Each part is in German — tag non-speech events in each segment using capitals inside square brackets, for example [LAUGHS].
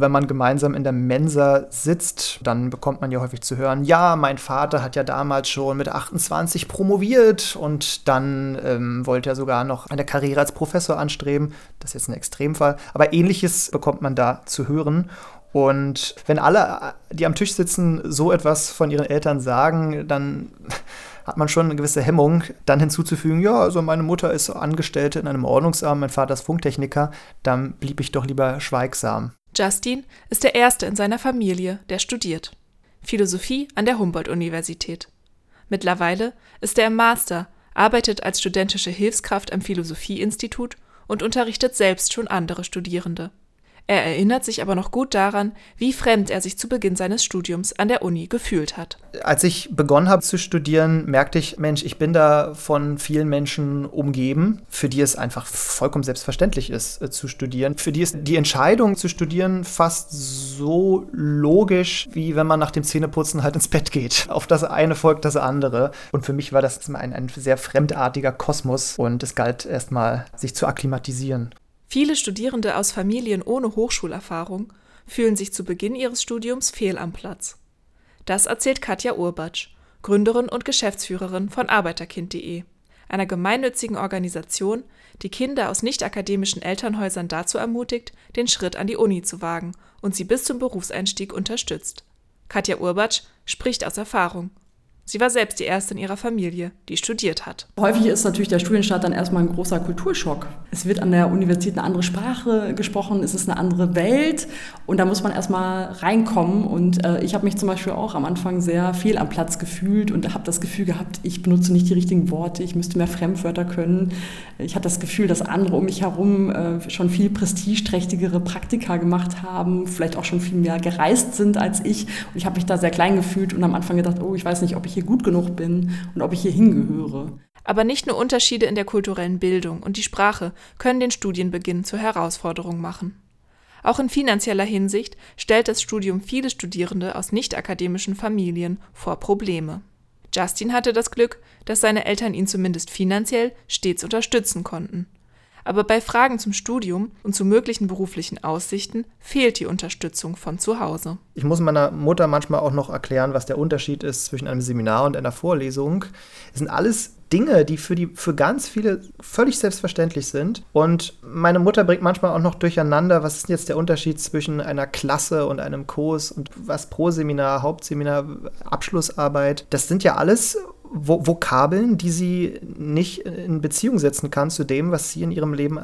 Wenn man gemeinsam in der Mensa sitzt, dann bekommt man ja häufig zu hören, ja, mein Vater hat ja damals schon mit 28 promoviert und dann ähm, wollte er sogar noch eine Karriere als Professor anstreben. Das ist jetzt ein Extremfall. Aber ähnliches bekommt man da zu hören. Und wenn alle, die am Tisch sitzen, so etwas von ihren Eltern sagen, dann [LAUGHS] hat man schon eine gewisse Hemmung, dann hinzuzufügen, ja, also meine Mutter ist Angestellte in einem Ordnungsamt, mein Vater ist Funktechniker, dann blieb ich doch lieber schweigsam. Justin ist der Erste in seiner Familie, der studiert. Philosophie an der Humboldt-Universität. Mittlerweile ist er im Master, arbeitet als studentische Hilfskraft am Philosophieinstitut und unterrichtet selbst schon andere Studierende. Er erinnert sich aber noch gut daran, wie fremd er sich zu Beginn seines Studiums an der Uni gefühlt hat. Als ich begonnen habe zu studieren, merkte ich, Mensch, ich bin da von vielen Menschen umgeben, für die es einfach vollkommen selbstverständlich ist, äh, zu studieren. Für die ist die Entscheidung zu studieren fast so logisch, wie wenn man nach dem Zähneputzen halt ins Bett geht. Auf das eine folgt das andere. Und für mich war das ein, ein sehr fremdartiger Kosmos und es galt erstmal, sich zu akklimatisieren. Viele Studierende aus Familien ohne Hochschulerfahrung fühlen sich zu Beginn ihres Studiums fehl am Platz. Das erzählt Katja Urbatsch, Gründerin und Geschäftsführerin von Arbeiterkind.de, einer gemeinnützigen Organisation, die Kinder aus nicht-akademischen Elternhäusern dazu ermutigt, den Schritt an die Uni zu wagen und sie bis zum Berufseinstieg unterstützt. Katja Urbatsch spricht aus Erfahrung Sie war selbst die erste in ihrer Familie, die studiert hat. Häufig ist natürlich der Studienstart dann erstmal ein großer Kulturschock. Es wird an der Universität eine andere Sprache gesprochen, es ist eine andere Welt und da muss man erstmal reinkommen. Und äh, ich habe mich zum Beispiel auch am Anfang sehr fehl am Platz gefühlt und habe das Gefühl gehabt, ich benutze nicht die richtigen Worte, ich müsste mehr Fremdwörter können. Ich hatte das Gefühl, dass andere um mich herum äh, schon viel prestigeträchtigere Praktika gemacht haben, vielleicht auch schon viel mehr gereist sind als ich. Und ich habe mich da sehr klein gefühlt und am Anfang gedacht, oh, ich weiß nicht, ob ich hier gut genug bin und ob ich hier hingehöre. Aber nicht nur Unterschiede in der kulturellen Bildung und die Sprache können den Studienbeginn zur Herausforderung machen. Auch in finanzieller Hinsicht stellt das Studium viele Studierende aus nicht-akademischen Familien vor Probleme. Justin hatte das Glück, dass seine Eltern ihn zumindest finanziell stets unterstützen konnten aber bei Fragen zum Studium und zu möglichen beruflichen Aussichten fehlt die Unterstützung von zu Hause. Ich muss meiner Mutter manchmal auch noch erklären, was der Unterschied ist zwischen einem Seminar und einer Vorlesung. Es sind alles Dinge, die für, die für ganz viele völlig selbstverständlich sind. Und meine Mutter bringt manchmal auch noch durcheinander, was ist jetzt der Unterschied zwischen einer Klasse und einem Kurs und was pro Seminar, Hauptseminar, Abschlussarbeit. Das sind ja alles Vokabeln, die sie nicht in Beziehung setzen kann zu dem, was sie in ihrem Leben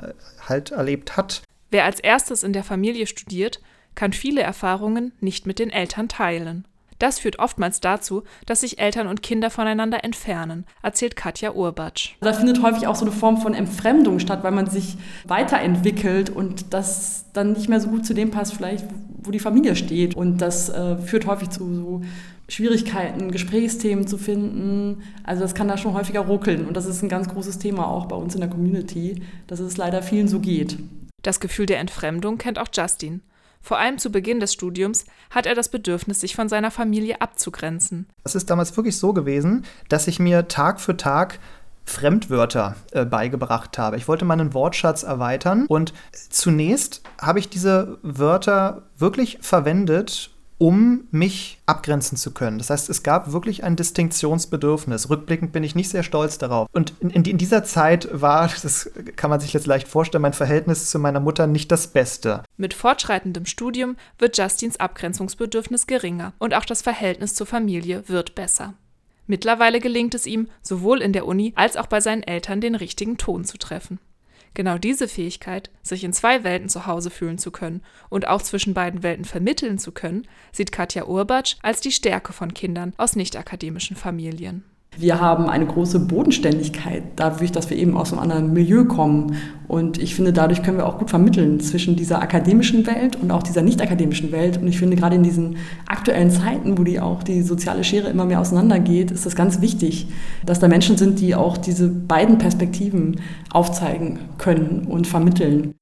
halt erlebt hat. Wer als erstes in der Familie studiert, kann viele Erfahrungen nicht mit den Eltern teilen. Das führt oftmals dazu, dass sich Eltern und Kinder voneinander entfernen, erzählt Katja Urbatsch. Da findet häufig auch so eine Form von Entfremdung statt, weil man sich weiterentwickelt und das dann nicht mehr so gut zu dem passt, vielleicht, wo die Familie steht. Und das äh, führt häufig zu so Schwierigkeiten, Gesprächsthemen zu finden. Also das kann da schon häufiger ruckeln. Und das ist ein ganz großes Thema auch bei uns in der Community, dass es leider vielen so geht. Das Gefühl der Entfremdung kennt auch Justin. Vor allem zu Beginn des Studiums hat er das Bedürfnis, sich von seiner Familie abzugrenzen. Es ist damals wirklich so gewesen, dass ich mir Tag für Tag Fremdwörter äh, beigebracht habe. Ich wollte meinen Wortschatz erweitern und zunächst habe ich diese Wörter wirklich verwendet, um mich abgrenzen zu können. Das heißt, es gab wirklich ein Distinktionsbedürfnis. Rückblickend bin ich nicht sehr stolz darauf. Und in, in, dieser Zeit war, das kann man sich jetzt leicht vorstellen, mein Verhältnis zu meiner Mutter nicht das Beste. Mit fortschreitendem Studium wird Justins Abgrenzungsbedürfnis geringer und auch das Verhältnis zur Familie wird besser. Mittlerweile gelingt es ihm, sowohl in der Uni als auch bei seinen Eltern den richtigen Ton zu treffen. Genau diese Fähigkeit, sich in zwei Welten zu Hause fühlen zu können und auch zwischen beiden Welten vermitteln zu können, sieht Katja Urbatsch als die Stärke von Kindern aus nicht-akademischen Familien. Wir haben eine große Bodenständigkeit, dadurch, dass wir eben aus einem anderen Milieu kommen. Und ich finde, dadurch können wir auch gut vermitteln zwischen dieser akademischen Welt und auch dieser nicht akademischen Welt. Und ich finde, gerade in diesen aktuellen Zeiten, wo die auch die soziale Schere immer mehr auseinandergeht, ist es ganz wichtig, dass da Menschen sind, die auch diese beiden Perspektiven aufzeigen können und vermitteln.